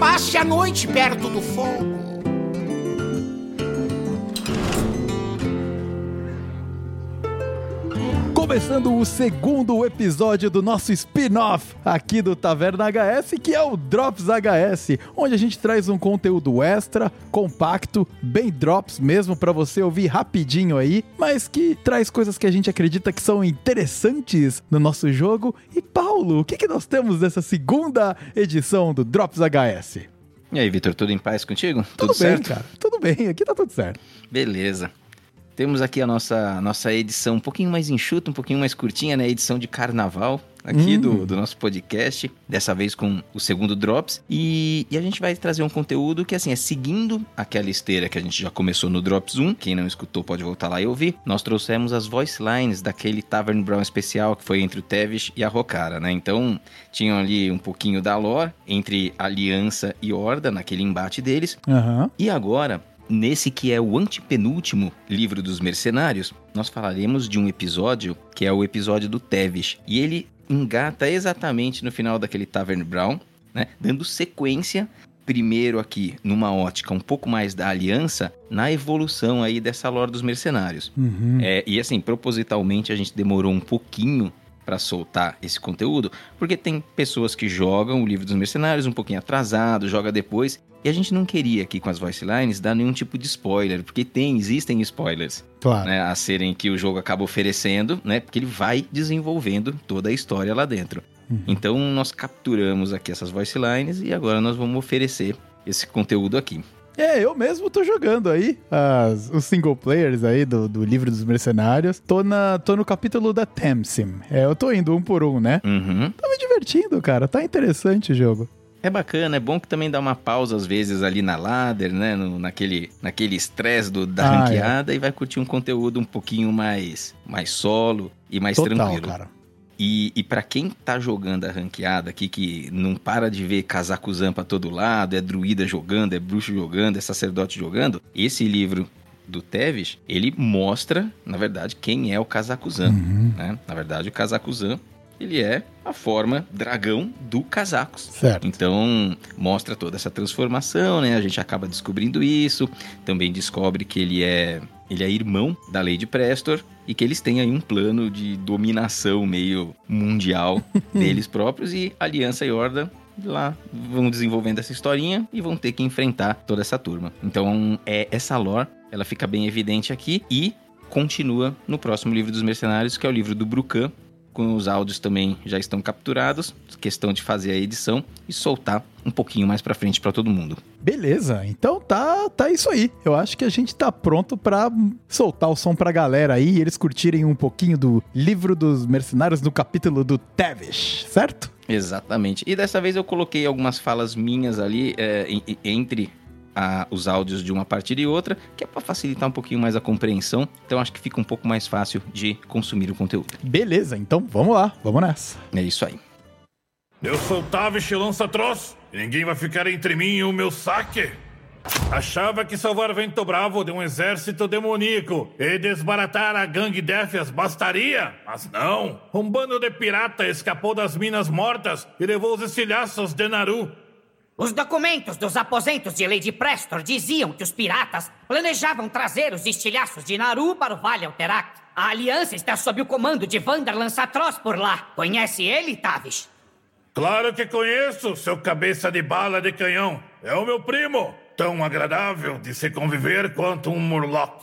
passe a noite perto do fogo. Começando o segundo episódio do nosso spin-off aqui do Taverna HS, que é o Drops HS, onde a gente traz um conteúdo extra, compacto, bem drops mesmo para você ouvir rapidinho aí, mas que traz coisas que a gente acredita que são interessantes no nosso jogo. E Paulo, o que, que nós temos nessa segunda edição do Drops HS? E aí, Vitor, tudo em paz contigo? Tudo, tudo bem, certo? cara. Tudo bem, aqui tá tudo certo. Beleza. Temos aqui a nossa, nossa edição um pouquinho mais enxuta, um pouquinho mais curtinha, né? Edição de carnaval aqui hum. do, do nosso podcast, dessa vez com o segundo Drops. E, e, a gente vai trazer um conteúdo que, assim, é seguindo aquela esteira que a gente já começou no Drops 1. Quem não escutou pode voltar lá e ouvir. Nós trouxemos as voice lines daquele Tavern Brown especial que foi entre o Tevis e a Rokara, né? Então, tinham ali um pouquinho da lore entre Aliança e Horda naquele embate deles. Uhum. E agora, Nesse que é o antepenúltimo livro dos mercenários, nós falaremos de um episódio que é o episódio do Tevis. E ele engata exatamente no final daquele Tavern Brown, né? Dando sequência primeiro aqui numa ótica um pouco mais da aliança na evolução aí dessa lore dos mercenários. Uhum. É, e assim, propositalmente a gente demorou um pouquinho para soltar esse conteúdo, porque tem pessoas que jogam o livro dos mercenários um pouquinho atrasado, joga depois, e a gente não queria aqui com as voice lines dar nenhum tipo de spoiler, porque tem, existem spoilers claro. né, a serem que o jogo acaba oferecendo, né? Porque ele vai desenvolvendo toda a história lá dentro. Uhum. Então nós capturamos aqui essas voice lines e agora nós vamos oferecer esse conteúdo aqui. É, eu mesmo tô jogando aí as, os single players aí do, do livro dos mercenários. Tô, na, tô no capítulo da Temsim. É, eu tô indo um por um, né? Uhum. Tô me divertindo, cara. Tá interessante o jogo. É bacana, é bom que também dá uma pausa às vezes ali na ladder, né? No, naquele naquele estresse da ah, é. ranqueada é. e vai curtir um conteúdo um pouquinho mais, mais solo e mais Total, tranquilo. cara. E, e para quem tá jogando a ranqueada aqui, que não para de ver Kazakuzan pra todo lado, é druida jogando, é bruxo jogando, é sacerdote jogando, esse livro do Tevis, ele mostra, na verdade, quem é o Kazakuzan. Uhum. Né? Na verdade, o Kazakuzan ele é a forma dragão do Casacos. Certo. Então, mostra toda essa transformação, né? A gente acaba descobrindo isso. Também descobre que ele é ele é irmão da Lady Prestor e que eles têm aí um plano de dominação meio mundial deles próprios e Aliança e Horda lá vão desenvolvendo essa historinha e vão ter que enfrentar toda essa turma. Então, é essa lore, ela fica bem evidente aqui e continua no próximo livro dos mercenários, que é o livro do Brucan, com os áudios também já estão capturados, questão de fazer a edição e soltar um pouquinho mais para frente para todo mundo. Beleza, então tá, tá isso aí. Eu acho que a gente tá pronto para soltar o som pra galera aí e eles curtirem um pouquinho do livro dos mercenários no capítulo do Tevish, certo? Exatamente. E dessa vez eu coloquei algumas falas minhas ali é, entre a, os áudios de uma partida e outra, que é para facilitar um pouquinho mais a compreensão. Então acho que fica um pouco mais fácil de consumir o conteúdo. Beleza, então vamos lá, vamos nessa. É isso aí. Eu sou Tavish Lança-Troz e ninguém vai ficar entre mim e o meu saque. Achava que salvar Vento Bravo de um exército demoníaco e desbaratar a gangue Défias bastaria, mas não. Um bando de pirata escapou das minas mortas e levou os estilhaços de Naru. Os documentos dos aposentos de Lady Prestor diziam que os piratas planejavam trazer os estilhaços de Naru para o Vale Alterac. A aliança está sob o comando de Vander Lançatroz por lá. Conhece ele, Tavish? Claro que conheço, seu cabeça de bala de canhão. É o meu primo. Tão agradável de se conviver quanto um Murloc.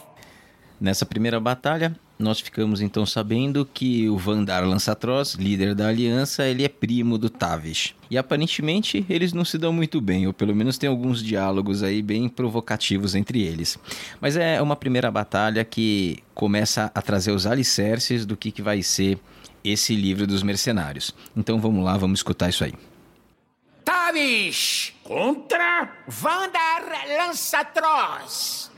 Nessa primeira batalha, nós ficamos então sabendo que o Vandar Lançatroz, líder da aliança, ele é primo do Tavish. E aparentemente eles não se dão muito bem, ou pelo menos tem alguns diálogos aí bem provocativos entre eles. Mas é uma primeira batalha que começa a trazer os alicerces do que, que vai ser esse livro dos mercenários. Então vamos lá, vamos escutar isso aí. Tavish contra Vandar Lançatroz.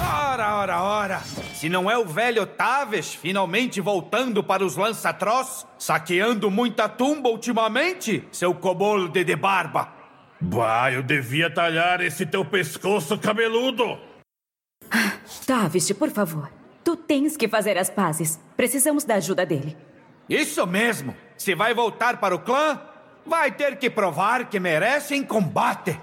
Ora, ora, ora! Se não é o velho Taves finalmente voltando para os lançatroz, saqueando muita tumba ultimamente, seu cobolde de barba! Bah, eu devia talhar esse teu pescoço cabeludo! Tavish, por favor. Tu tens que fazer as pazes. Precisamos da ajuda dele. Isso mesmo! Se vai voltar para o clã, vai ter que provar que merece em combate.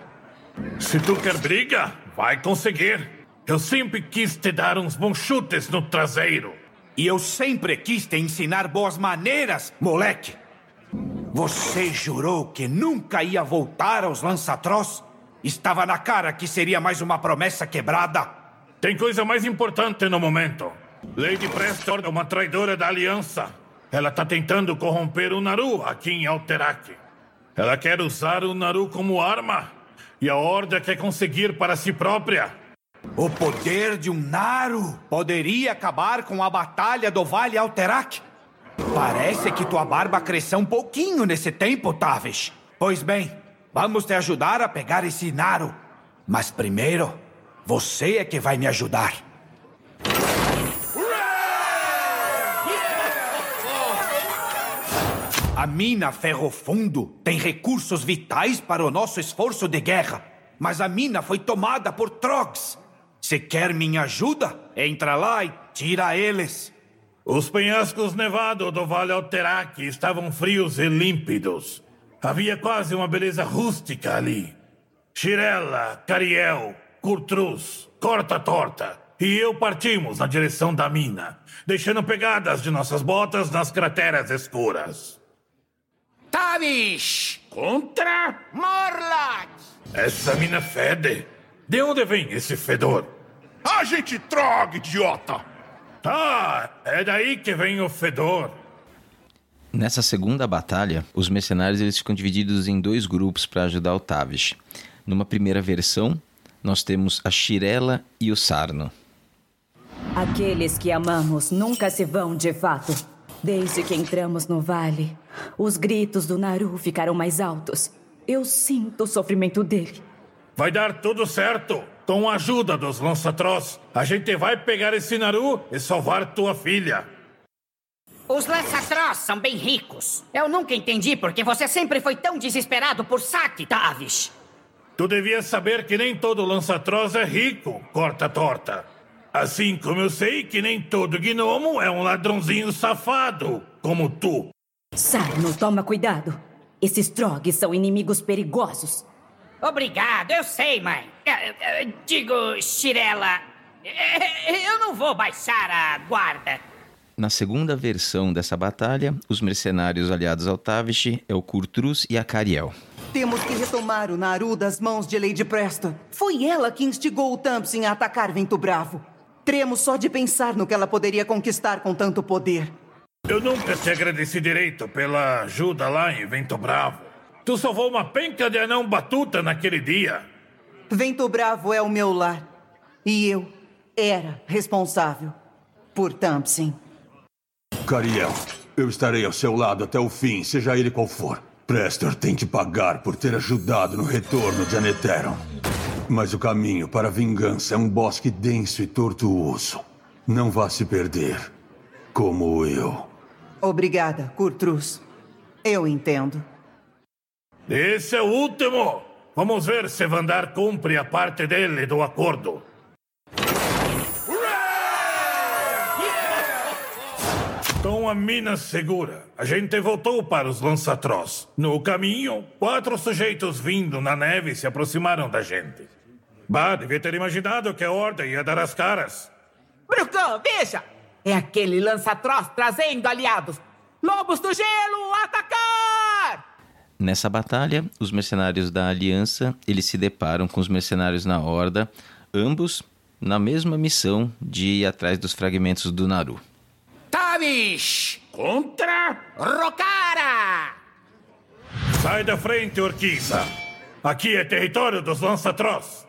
Se tu quer briga, vai conseguir. Eu sempre quis te dar uns bons chutes no traseiro. E eu sempre quis te ensinar boas maneiras, moleque. Você jurou que nunca ia voltar aos Lançatroz? Estava na cara que seria mais uma promessa quebrada. Tem coisa mais importante no momento. Lady Prestor é uma traidora da aliança. Ela está tentando corromper o Naru aqui em Alterac. Ela quer usar o Naru como arma. E a Horda quer conseguir para si própria. O poder de um Naru poderia acabar com a batalha do Vale Alterac? Parece que tua barba cresceu um pouquinho nesse tempo, Tavish. Pois bem, vamos te ajudar a pegar esse Naru. Mas primeiro, você é que vai me ajudar. A mina Ferro Fundo tem recursos vitais para o nosso esforço de guerra. Mas a mina foi tomada por Trogs. Se quer minha ajuda, entra lá e tira eles. Os penhascos nevados do Vale Alterac estavam frios e límpidos. Havia quase uma beleza rústica ali. Shirella, Cariel, Curtruz, Corta Torta e eu partimos na direção da mina, deixando pegadas de nossas botas nas crateras escuras. Tavish! Contra Morlock! Essa mina fede. De onde vem esse fedor? Agente Trog, idiota! Ah, é daí que vem o fedor. Nessa segunda batalha, os mercenários eles ficam divididos em dois grupos para ajudar o Tavish. Numa primeira versão, nós temos a Shirela e o Sarno. Aqueles que amamos nunca se vão de fato. Desde que entramos no vale, os gritos do Naru ficaram mais altos. Eu sinto o sofrimento dele. Vai dar tudo certo. Com a ajuda dos Lançatroz, a gente vai pegar esse Naru e salvar tua filha. Os Lançatroz são bem ricos. Eu nunca entendi porque você sempre foi tão desesperado por saque, Tavish. Tu devias saber que nem todo Lançatroz é rico, corta torta. Assim como eu sei que nem todo gnomo é um ladrãozinho safado, como tu. Sarno, toma cuidado. Esses drogues são inimigos perigosos. Obrigado, eu sei, mãe. Digo, Shirela, eu não vou baixar a guarda. Na segunda versão dessa batalha, os mercenários aliados ao Tavish é o Kurtrus e a Cariel. Temos que retomar o Naru das mãos de Lady Preston. Foi ela que instigou o Thumpsin a atacar Vento Bravo. Tremo só de pensar no que ela poderia conquistar com tanto poder. Eu nunca te agradeci direito pela ajuda lá em Vento Bravo. Tu salvou uma penca de anão batuta naquele dia. Vento Bravo é o meu lar. E eu era responsável por Thompson. Cariel, eu estarei ao seu lado até o fim, seja ele qual for. Prestor tem que pagar por ter ajudado no retorno de Aneteron. Mas o caminho para a vingança é um bosque denso e tortuoso. Não vá se perder, como eu. Obrigada, Curtruz. Eu entendo. Esse é o último! Vamos ver se Vandar cumpre a parte dele do acordo. Com a mina segura, a gente voltou para os Lançatroz. No caminho, quatro sujeitos vindo na neve se aproximaram da gente. Bah, devia ter imaginado que a Horda ia dar as caras. Brucão, veja! É aquele lança-troz trazendo aliados. Lobos do gelo, atacar! Nessa batalha, os mercenários da Aliança, eles se deparam com os mercenários na Horda, ambos na mesma missão de ir atrás dos fragmentos do Naru. Tavish contra Rokara! Sai da frente, Orquiza. Aqui é território dos Lançatroz.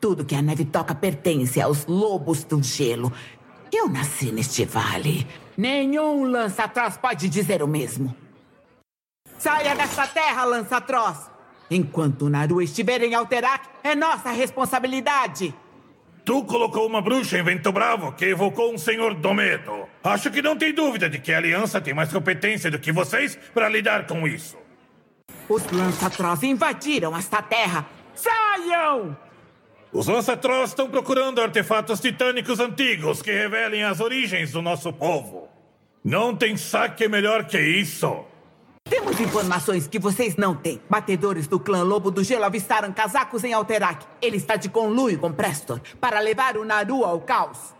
Tudo que a neve toca pertence aos lobos do gelo. Eu nasci neste vale. Nenhum lança-troz pode dizer o mesmo. Saia desta terra, lança-troz! Enquanto Naru estiver em Alterac, é nossa responsabilidade! Tu colocou uma bruxa em Vento Bravo que evocou um senhor do medo. Acho que não tem dúvida de que a Aliança tem mais competência do que vocês para lidar com isso. Os lança-troz invadiram esta terra! Saiam! Os Lançatroz estão procurando artefatos titânicos antigos que revelem as origens do nosso povo. Não tem saque melhor que isso. Temos informações que vocês não têm. Batedores do clã Lobo do Gelo avistaram casacos em Alterac. Ele está de conluio com Prestor para levar o Naru ao caos.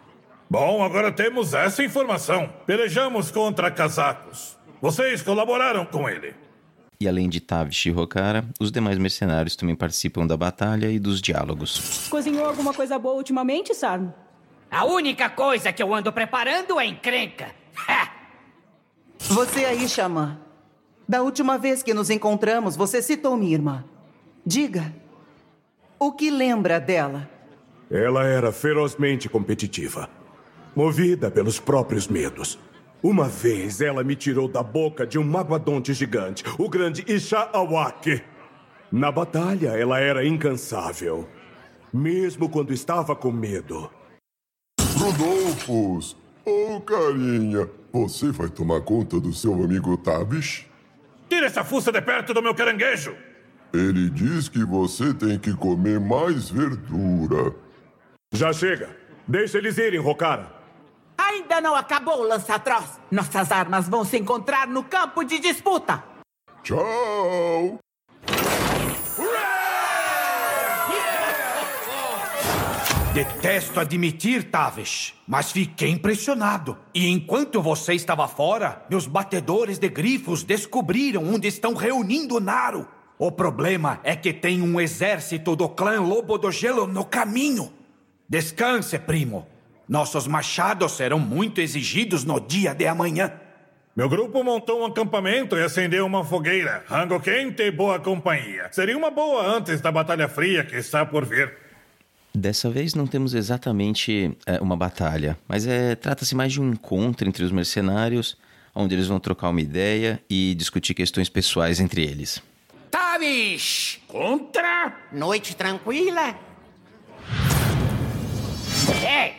Bom, agora temos essa informação. Pelejamos contra casacos. Vocês colaboraram com ele. E além de Tavish e Rokara, os demais mercenários também participam da batalha e dos diálogos. Cozinhou alguma coisa boa ultimamente, Sarno? A única coisa que eu ando preparando é encrenca. Você aí, Xamã. Da última vez que nos encontramos, você citou minha irmã. Diga, o que lembra dela? Ela era ferozmente competitiva, movida pelos próprios medos. Uma vez ela me tirou da boca de um maguadonte gigante, o grande Isha Awak. Na batalha, ela era incansável, mesmo quando estava com medo. Rodolfos! Oh, carinha, você vai tomar conta do seu amigo Tabish? Tira essa fuça de perto do meu caranguejo! Ele diz que você tem que comer mais verdura. Já chega. Deixa eles irem, Rokara. Ainda não acabou, Lançatroz. Nossas armas vão se encontrar no campo de disputa. Tchau! Detesto admitir, Tavish, mas fiquei impressionado. E enquanto você estava fora, meus batedores de grifos descobriram onde estão reunindo Naro. O problema é que tem um exército do clã Lobo do Gelo no caminho. Descanse, primo. Nossos machados serão muito exigidos no dia de amanhã. Meu grupo montou um acampamento e acendeu uma fogueira. Rango quente e boa companhia. Seria uma boa antes da Batalha Fria que está por vir. Dessa vez não temos exatamente é, uma batalha, mas é, trata-se mais de um encontro entre os mercenários, onde eles vão trocar uma ideia e discutir questões pessoais entre eles. Tavish! Contra? Noite tranquila? Ei,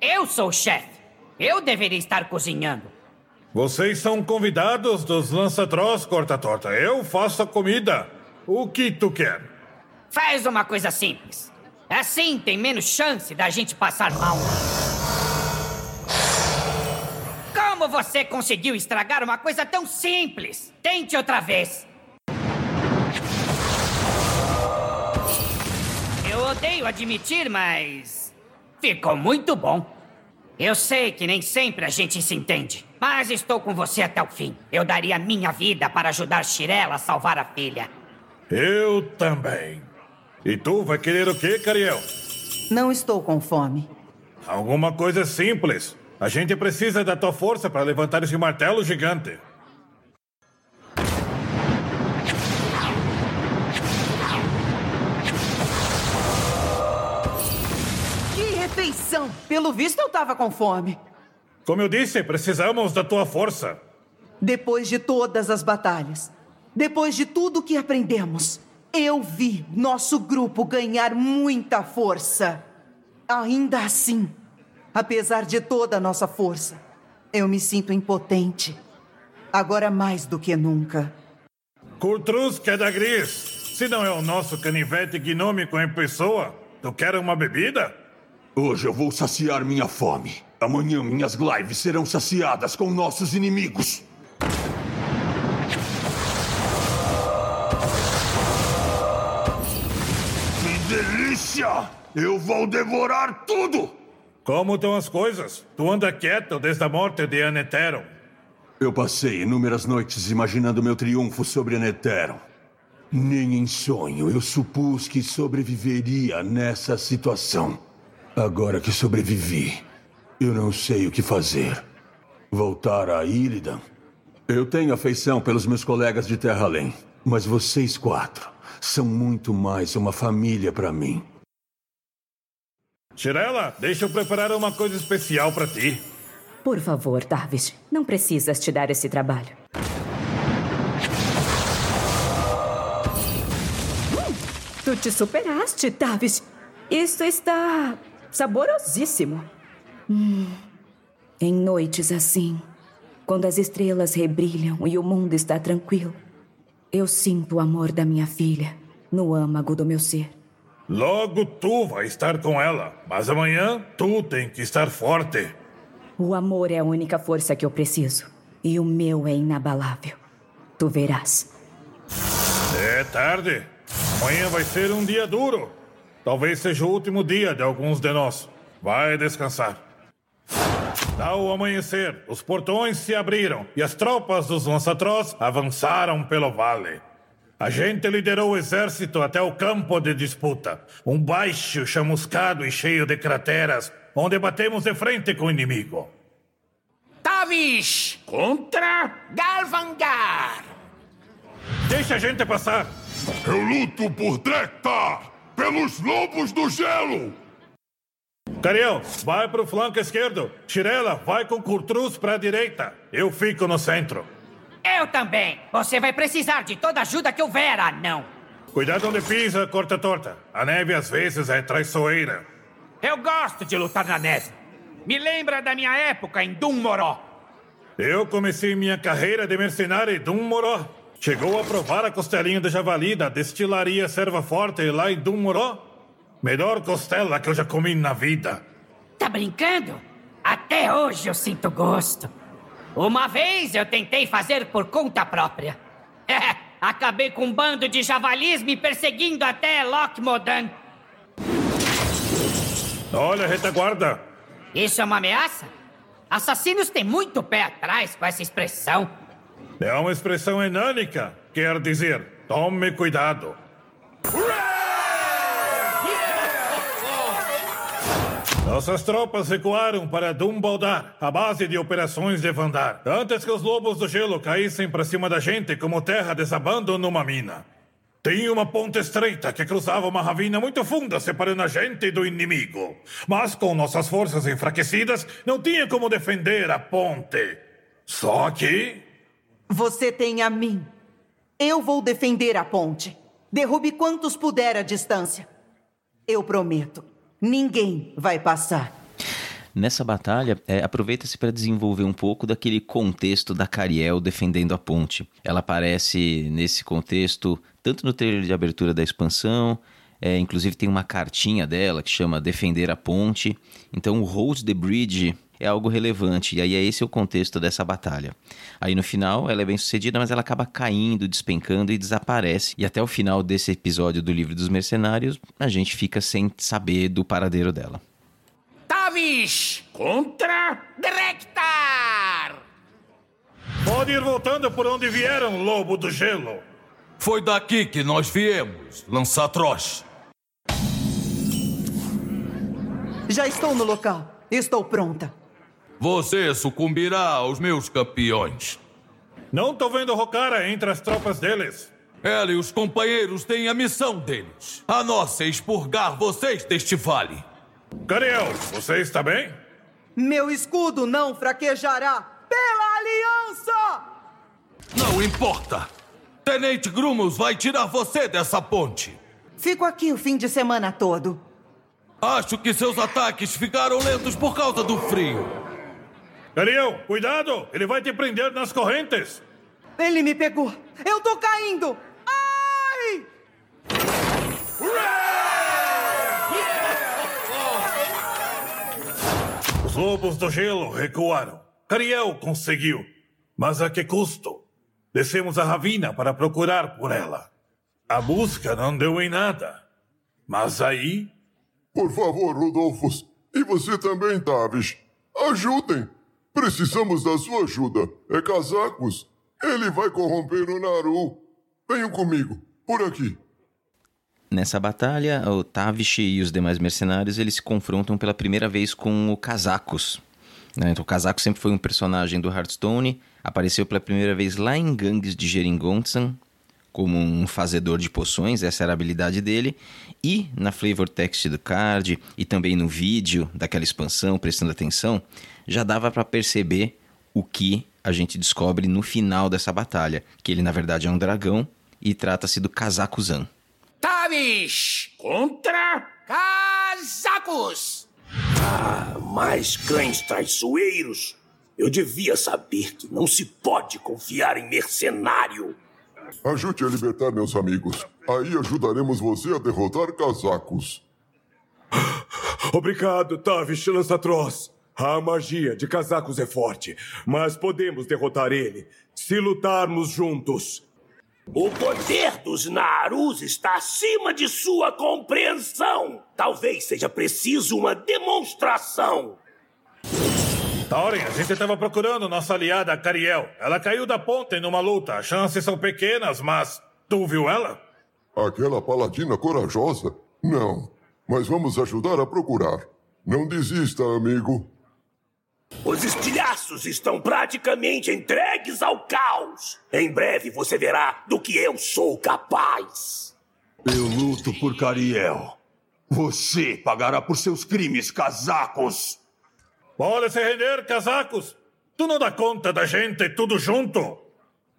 eu sou o chefe. Eu deveria estar cozinhando. Vocês são convidados dos lança-troz, corta-torta. Eu faço a comida. O que tu quer? Faz uma coisa simples. Assim tem menos chance da gente passar mal. Como você conseguiu estragar uma coisa tão simples? Tente outra vez. Eu odeio admitir, mas. Ficou muito bom. Eu sei que nem sempre a gente se entende, mas estou com você até o fim. Eu daria minha vida para ajudar Shirela a salvar a filha. Eu também. E tu vai querer o quê, Cariel? Não estou com fome. Alguma coisa simples. A gente precisa da tua força para levantar esse martelo gigante. Que refeição! Pelo visto, eu tava com fome. Como eu disse, precisamos da tua força. Depois de todas as batalhas, depois de tudo que aprendemos, eu vi nosso grupo ganhar muita força. Ainda assim, apesar de toda a nossa força, eu me sinto impotente. Agora mais do que nunca. Curtrus Kedagris, se não é o nosso canivete gnômico em pessoa, tu quer uma bebida? Hoje eu vou saciar minha fome. Amanhã minhas lives serão saciadas com nossos inimigos. Delícia! Eu vou devorar tudo! Como estão as coisas? Tu anda quieto desde a morte de Aneteron. Eu passei inúmeras noites imaginando meu triunfo sobre Aneteron. Nem em sonho eu supus que sobreviveria nessa situação. Agora que sobrevivi, eu não sei o que fazer. Voltar a Illidan? Eu tenho afeição pelos meus colegas de Terra Além, mas vocês quatro são muito mais uma família para mim. Shirela, deixa eu preparar uma coisa especial para ti. Por favor, Darvish, não precisas te dar esse trabalho. Hum, tu te superaste, Darvish. Isso está saborosíssimo. Hum. Em noites assim, quando as estrelas rebrilham e o mundo está tranquilo, eu sinto o amor da minha filha no âmago do meu ser. Logo tu vai estar com ela, mas amanhã tu tem que estar forte. O amor é a única força que eu preciso, e o meu é inabalável. Tu verás. É tarde. Amanhã vai ser um dia duro. Talvez seja o último dia de alguns de nós. Vai descansar. Ao amanhecer, os portões se abriram e as tropas dos lançatrós avançaram pelo vale. A gente liderou o exército até o campo de disputa, um baixo chamuscado e cheio de crateras, onde batemos de frente com o inimigo. Tavish contra Galvangar. Deixa a gente passar. Eu luto por Drektar, pelos lobos do gelo. Cariel, vai pro flanco esquerdo. Tirela, vai com Curtruz pra direita. Eu fico no centro. Eu também. Você vai precisar de toda ajuda que houver, anão. Cuidado onde pisa, corta torta. A neve às vezes é traiçoeira. Eu gosto de lutar na neve. Me lembra da minha época em Dunmoró. Eu comecei minha carreira de mercenário em Dunmoró. Chegou a provar a costelinha de javali da destilaria Serva Forte lá em Dunmoró? Melhor costela que eu já comi na vida. Tá brincando? Até hoje eu sinto gosto. Uma vez eu tentei fazer por conta própria. Acabei com um bando de javalis me perseguindo até Lockmodan. Olha retaguarda. Isso é uma ameaça? Assassinos têm muito pé atrás com essa expressão. É uma expressão enânica. Quer dizer, tome cuidado. Nossas tropas recuaram para Dumbaldar, a base de operações de Vandar, antes que os lobos do gelo caíssem para cima da gente como terra desabando numa mina. Tinha uma ponte estreita que cruzava uma ravina muito funda separando a gente do inimigo. Mas com nossas forças enfraquecidas, não tinha como defender a ponte. Só que. Você tem a mim. Eu vou defender a ponte. Derrube quantos puder à distância. Eu prometo. Ninguém vai passar. Nessa batalha, é, aproveita-se para desenvolver um pouco daquele contexto da Cariel defendendo a ponte. Ela aparece nesse contexto tanto no trailer de abertura da expansão, é, inclusive tem uma cartinha dela que chama Defender a Ponte. Então, o Hold the Bridge é algo relevante, e aí é esse o contexto dessa batalha. Aí no final ela é bem sucedida, mas ela acaba caindo, despencando e desaparece. E até o final desse episódio do Livro dos Mercenários, a gente fica sem saber do paradeiro dela. Tavish contra Drektar. Pode ir voltando por onde vieram, lobo do gelo. Foi daqui que nós viemos, Lançatroz. Já estou no local. Estou pronta. Você sucumbirá aos meus campeões. Não tô vendo Rokara entre as tropas deles. Ela e os companheiros têm a missão deles. A nossa é expurgar vocês deste vale. Cariel, você está bem? Meu escudo não fraquejará pela aliança! Não importa. Tenente Grumos vai tirar você dessa ponte. Fico aqui o fim de semana todo. Acho que seus ataques ficaram lentos por causa do frio. Cariel, cuidado! Ele vai te prender nas correntes! Ele me pegou! Eu tô caindo! Ai! Os lobos do gelo recuaram. Cariel conseguiu. Mas a que custo? Descemos a ravina para procurar por ela. A busca não deu em nada. Mas aí. Por favor, Rodolfos. E você também, Tavis. Ajudem. Precisamos da sua ajuda. É casacos. Ele vai corromper o Naru. Venham comigo. Por aqui. Nessa batalha, o Tavish e os demais mercenários eles se confrontam pela primeira vez com o Casacos. Né? Então, o Casaco sempre foi um personagem do Hearthstone, apareceu pela primeira vez lá em Gangues de Geringonsan, como um fazedor de poções, essa era a habilidade dele, e na flavor text do card e também no vídeo daquela expansão, prestando atenção, já dava para perceber o que a gente descobre no final dessa batalha, que ele na verdade é um dragão e trata-se do Kazaku-zan. Tavish contra Casacos. Ah, mais cães traiçoeiros. Eu devia saber que não se pode confiar em mercenário. Ajude a libertar meus amigos. Aí ajudaremos você a derrotar casacos. Obrigado, Tavish Lançatroz. A magia de casacos é forte, mas podemos derrotar ele se lutarmos juntos. O poder dos Narus está acima de sua compreensão. Talvez seja preciso uma demonstração. Thorin, a gente estava procurando nossa aliada Cariel. Ela caiu da ponte numa luta. As chances são pequenas, mas tu viu ela? Aquela paladina corajosa? Não. Mas vamos ajudar a procurar. Não desista, amigo. Os estilhaços estão praticamente entregues ao caos. Em breve você verá do que eu sou capaz. Eu luto por Cariel. Você pagará por seus crimes, casacos. Pode se render, casacos. Tu não dá conta da gente tudo junto.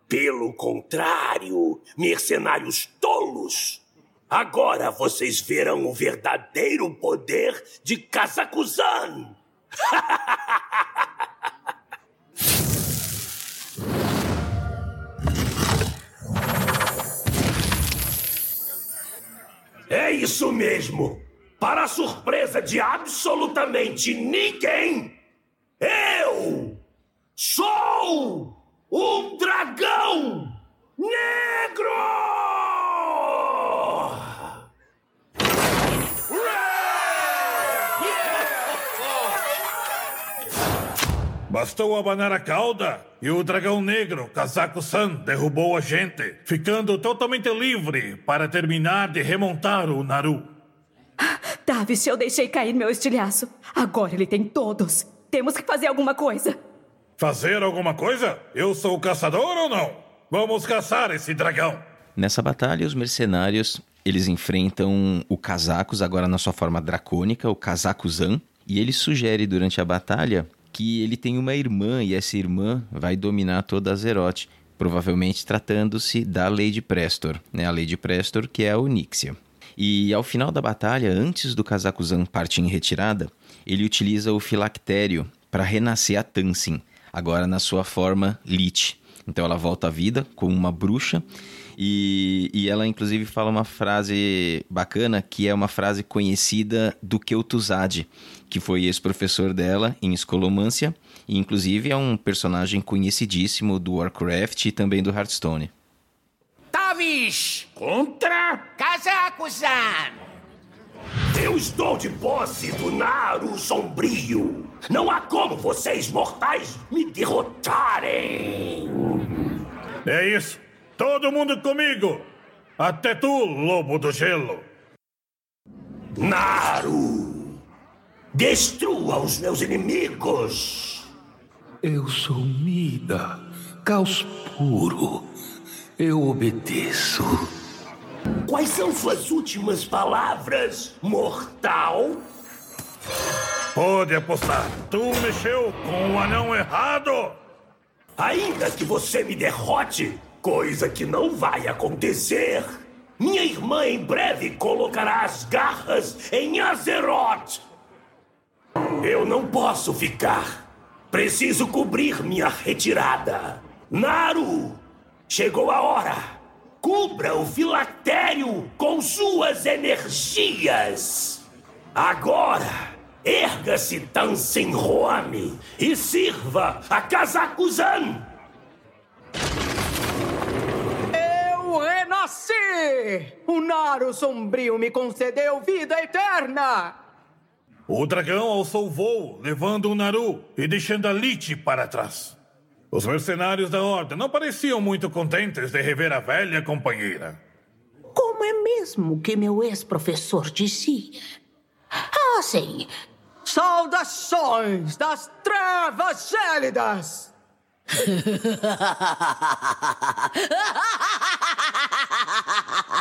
Pelo contrário, mercenários tolos. Agora vocês verão o verdadeiro poder de Kazakuzan. é isso mesmo! Para a surpresa de absolutamente ninguém, eu sou um dragão negro! Bastou abanar a cauda e o dragão negro, Casaco San, derrubou a gente, ficando totalmente livre para terminar de remontar o Naru. Davis, eu deixei cair meu estilhaço. Agora ele tem todos. Temos que fazer alguma coisa. Fazer alguma coisa? Eu sou o caçador ou não? Vamos caçar esse dragão. Nessa batalha, os mercenários eles enfrentam o Casacos, agora na sua forma dracônica, o Casacuzan, e ele sugere durante a batalha que ele tem uma irmã e essa irmã vai dominar toda a Azeroth, provavelmente tratando-se da Lady Prestor, né? A Lady Prestor que é a Onyxia. E ao final da batalha, antes do Kazakuzan partir em retirada, ele utiliza o filactério para renascer a Tansin, agora na sua forma Lich. Então ela volta à vida como uma bruxa e, e ela inclusive fala uma frase bacana que é uma frase conhecida do Kel'Thuzad, que foi ex-professor dela em escolomância e inclusive é um personagem conhecidíssimo do Warcraft e também do Hearthstone. Tavish contra Kazakusan. Eu estou de posse do Naru Sombrio. Não há como vocês mortais me derrotarem. É isso. Todo mundo comigo. Até tu, lobo do gelo. Naru. Destrua os meus inimigos! Eu sou Mida, caos puro. Eu obedeço. Quais são suas últimas palavras, mortal? Pode apostar. Tu mexeu com o anão errado! Ainda que você me derrote, coisa que não vai acontecer, minha irmã em breve colocará as garras em Azeroth! Eu não posso ficar. Preciso cobrir minha retirada. Naru, chegou a hora. Cubra o filactério com suas energias. Agora, erga-se Tansenroame e sirva a Kazakuzan. Eu renasci! O Naru Sombrio me concedeu vida eterna! O dragão alçou voo, levando o Naru e deixando a Lich para trás. Os mercenários da Ordem não pareciam muito contentes de rever a velha companheira. Como é mesmo que meu ex-professor dizia? Ah, sim. Saudações das trevas gélidas!